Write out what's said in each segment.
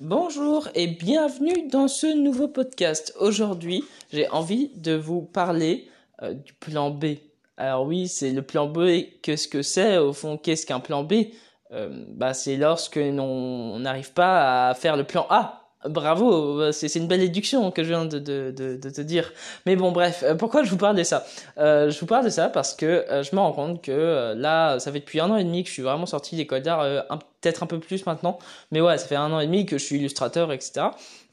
Bonjour et bienvenue dans ce nouveau podcast. Aujourd'hui, j'ai envie de vous parler euh, du plan B. Alors oui, c'est le plan B. Qu'est-ce que c'est Au fond, qu'est-ce qu'un plan B? Euh, Bah, c'est lorsque on n'arrive pas à faire le plan A. Bravo, euh, c'est une belle éduction que je viens de, te dire. Mais bon, bref, euh, pourquoi je vous parle de ça? Euh, Je vous parle de ça parce que je me rends compte que là, ça fait depuis un an et demi que je suis vraiment sorti d'école d'art, peut-être un peu plus maintenant, mais ouais, ça fait un an et demi que je suis illustrateur, etc.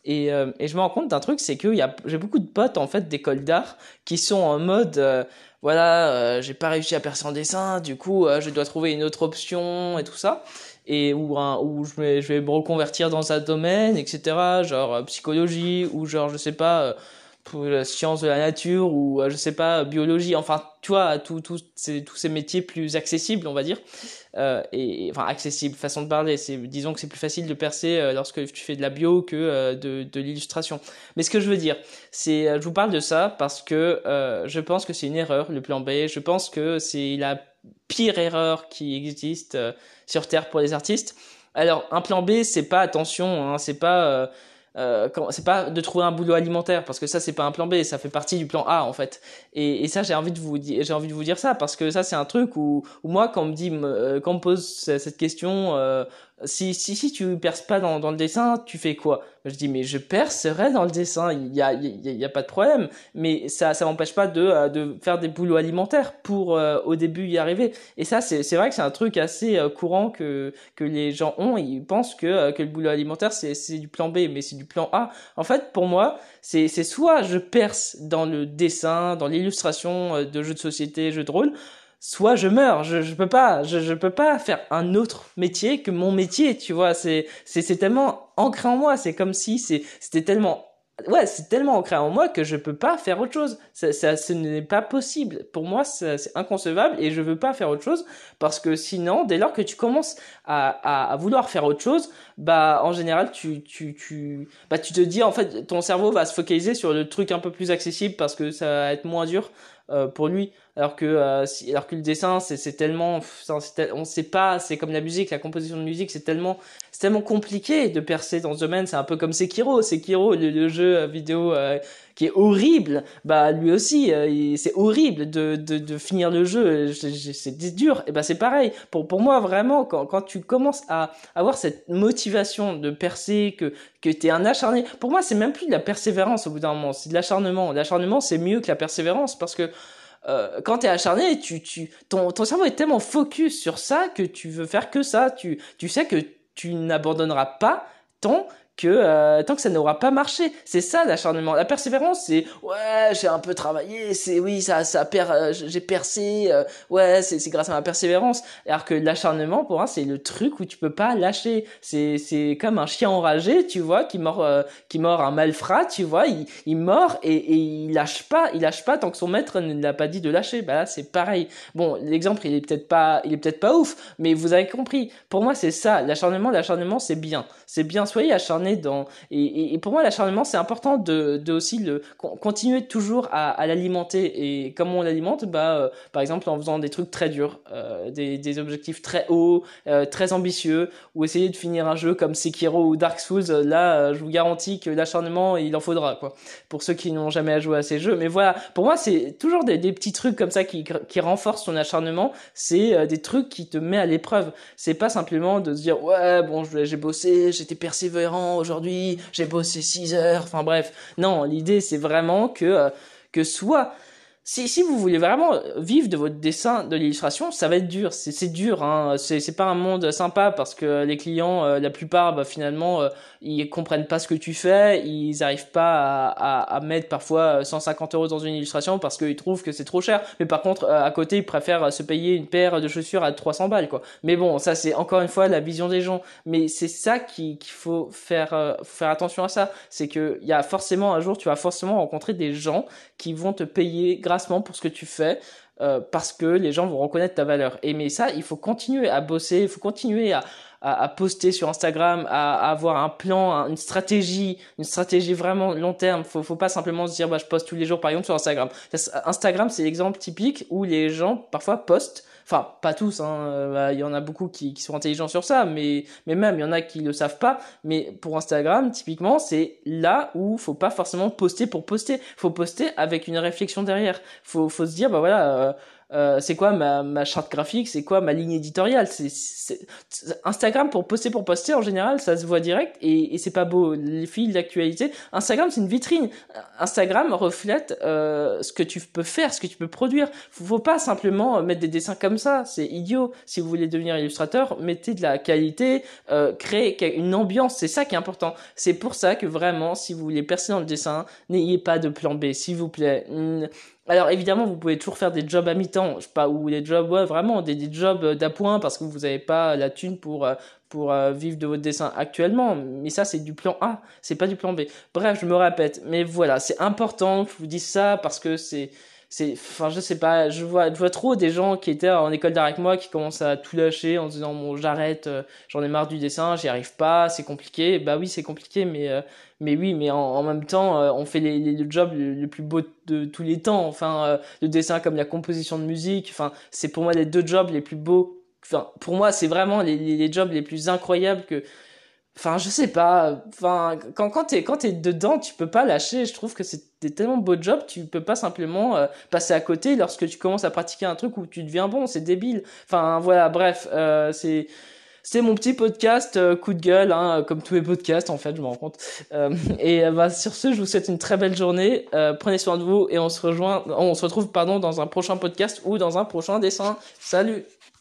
Et, et je me rends compte d'un truc, c'est que j'ai beaucoup de potes en fait d'école d'art qui sont en mode voilà, j'ai pas réussi à percer en dessin, du coup, je dois trouver une autre option et tout ça et où, où je, vais, je vais me reconvertir dans un domaine, etc. Genre euh, psychologie ou genre, je sais pas, euh, pour la science de la nature ou euh, je sais pas biologie enfin tu vois tous tous ces tous ces métiers plus accessibles on va dire euh, et, enfin accessible façon de parler c'est disons que c'est plus facile de percer lorsque tu fais de la bio que de de l'illustration mais ce que je veux dire c'est je vous parle de ça parce que je pense que c'est une erreur le plan B je pense que c'est la pire erreur qui existe euh, sur Terre pour les artistes. Alors, un plan B, c'est pas attention, hein, c'est pas euh, euh, c'est pas de trouver un boulot alimentaire parce que ça c'est pas un plan B, ça fait partie du plan A en fait. Et, et ça j'ai envie de vous j'ai envie de vous dire ça parce que ça c'est un truc où, où moi quand on me dit, quand on me pose cette question, euh, si, si, si tu perces pas dans, dans le dessin, tu fais quoi? Je dis, mais je percerai dans le dessin, il y a, il y a, pas de problème. Mais ça ça m'empêche pas de, euh, de faire des boulots alimentaires pour euh, au début y arriver. Et ça, c'est vrai que c'est un truc assez euh, courant que, que les gens ont. Ils pensent que, que le boulot alimentaire, c'est du plan B, mais c'est du plan A. En fait, pour moi, c'est soit je perce dans le dessin, dans l'illustration de jeux de société, jeux de rôle, soit je meurs, je, je peux pas, je, je peux pas faire un autre métier que mon métier, tu vois, c'est, c'est, c'est tellement ancré en moi, c'est comme si c'est, c'était tellement, ouais, c'est tellement ancré en moi que je peux pas faire autre chose. Ça, ça ce n'est pas possible. Pour moi, c'est inconcevable et je veux pas faire autre chose parce que sinon, dès lors que tu commences à, à, à vouloir faire autre chose, bah, en général, tu, tu, tu, bah, tu te dis, en fait, ton cerveau va se focaliser sur le truc un peu plus accessible parce que ça va être moins dur euh, pour lui alors que euh, alors que le dessin c'est tellement on sait pas c'est comme la musique la composition de musique c'est tellement c'est tellement compliqué de percer dans ce domaine c'est un peu comme Sekiro. Sekiro le, le jeu vidéo euh, qui est horrible. Bah lui aussi euh, c'est horrible de, de finir le jeu. C'est dur. Et bah c'est pareil. Pour pour moi vraiment quand quand tu commences à avoir cette motivation de percer que que t'es un acharné pour moi c'est même plus de la persévérance au bout d'un moment. C'est de l'acharnement. L'acharnement c'est mieux que la persévérance parce que euh, quand tu es acharné, tu, tu, ton, ton cerveau est tellement focus sur ça que tu veux faire que ça. Tu, tu sais que tu n'abandonneras pas tant que euh, tant que ça n'aura pas marché. C'est ça l'acharnement. La persévérance, c'est ouais, j'ai un peu travaillé, c'est oui, ça ça per, euh, j'ai percé, euh, ouais, c'est grâce à ma persévérance. Alors que l'acharnement pour moi, c'est le truc où tu peux pas lâcher. C'est c'est comme un chien enragé, tu vois, qui mord qui mord un malfrat, tu vois, il il mord et, et il lâche pas, il lâche pas tant que son maître ne l'a pas dit de lâcher. Bah là, c'est pareil. Bon, l'exemple, il est peut-être pas il est peut-être pas ouf, mais vous avez compris. Pour moi, c'est ça, l'acharnement, l'acharnement, c'est bien. C'est bien soyez acharné dans et, pour moi l'acharnement c'est important de, aussi le continuer toujours à, l'alimenter. Et comment on l'alimente bah euh, par exemple en faisant des trucs très durs euh, des, objectifs très hauts euh, très ambitieux ou essayer de finir un jeu comme Sekiro ou Dark Souls là je vous garantis que l'acharnement il en faudra quoi pour ceux qui n'ont jamais joué à ces jeux. Mais voilà pour moi c'est toujours des, des petits trucs comme ça qui, qui renforcent ton acharnement. C'est des trucs qui te met à l'épreuve. C'est pas simplement de se dire ouais bon j'ai bossé j'étais persévérant aujourd'hui, j'ai bossé 6 heures, enfin bref. Non, l'idée c'est vraiment que, euh, que soit si, si vous voulez vraiment vivre de votre dessin, de l'illustration, ça va être dur. C'est dur. Hein. C'est pas un monde sympa parce que les clients, euh, la plupart, bah, finalement, euh, ils comprennent pas ce que tu fais. Ils arrivent pas à, à, à mettre parfois 150 euros dans une illustration parce qu'ils trouvent que c'est trop cher. Mais par contre, euh, à côté, ils préfèrent se payer une paire de chaussures à 300 balles, quoi. Mais bon, ça c'est encore une fois la vision des gens. Mais c'est ça qu'il faut faire, faut faire attention à ça. C'est que il y a forcément un jour, tu vas forcément rencontrer des gens qui vont te payer pour ce que tu fais. Euh, parce que les gens vont reconnaître ta valeur. Et mais ça, il faut continuer à bosser, il faut continuer à, à, poster sur Instagram, à, avoir un plan, une stratégie, une stratégie vraiment long terme. Faut, faut pas simplement se dire bah je poste tous les jours par exemple sur Instagram. Instagram c'est l'exemple typique où les gens parfois postent enfin pas tous, hein, euh, bah, il y en a beaucoup qui, qui, sont intelligents sur ça, mais, mais même il y en a qui le savent pas. Mais pour Instagram, typiquement, c'est là où faut pas forcément poster pour poster. Faut poster avec une réflexion derrière. Faut, faut se dire, bah voilà, euh, euh, c'est quoi ma, ma charte graphique, c'est quoi ma ligne éditoriale? C'est, Instagram pour poster pour poster en général, ça se voit direct et, et c'est pas beau. Les fils d'actualité, Instagram c'est une vitrine. Instagram reflète euh, ce que tu peux faire, ce que tu peux produire. Faut, faut pas simplement mettre des dessins comme ça, c'est idiot. Si vous voulez devenir illustrateur, mettez de la qualité, euh, créez une ambiance, c'est ça qui est important. C'est pour ça que vraiment, si vous voulez percer dans le dessin, n'ayez pas de plan B, s'il vous plaît. Alors évidemment, vous pouvez toujours faire des jobs à mi-temps, je pas, ou des jobs, vraiment, des, jobs d'appoint parce que vous n'avez pas la thune pour, euh, pour euh, vivre de votre dessin actuellement. Mais ça, c'est du plan A, c'est pas du plan B. Bref, je me répète, mais voilà, c'est important que je vous dise ça parce que c'est, c'est, enfin, je sais pas, je vois, je vois trop des gens qui étaient en école d'art avec moi qui commencent à tout lâcher en se disant bon, j'arrête, euh, j'en ai marre du dessin, j'y arrive pas, c'est compliqué. Bah oui, c'est compliqué, mais mais oui, mais en, même temps, euh, on fait les, les, jobs le, plus beau de tous les temps. Enfin, euh, le dessin comme la composition de musique. Enfin, c'est pour moi les deux jobs les plus beaux. Enfin, pour moi, c'est vraiment les, les, jobs les plus incroyables que. Enfin, je sais pas. Enfin, quand quand t'es quand t'es dedans, tu peux pas lâcher. Je trouve que c'est tellement beaux jobs, tu peux pas simplement euh, passer à côté lorsque tu commences à pratiquer un truc où tu deviens bon. C'est débile. Enfin, voilà. Bref, c'est c'est mon petit podcast euh, coup de gueule, hein, comme tous les podcasts en fait, je me rends compte. Euh, et euh, bah, sur ce, je vous souhaite une très belle journée. prenez soin de vous et on se rejoint, on se retrouve pardon dans un prochain podcast ou dans un prochain dessin. Salut.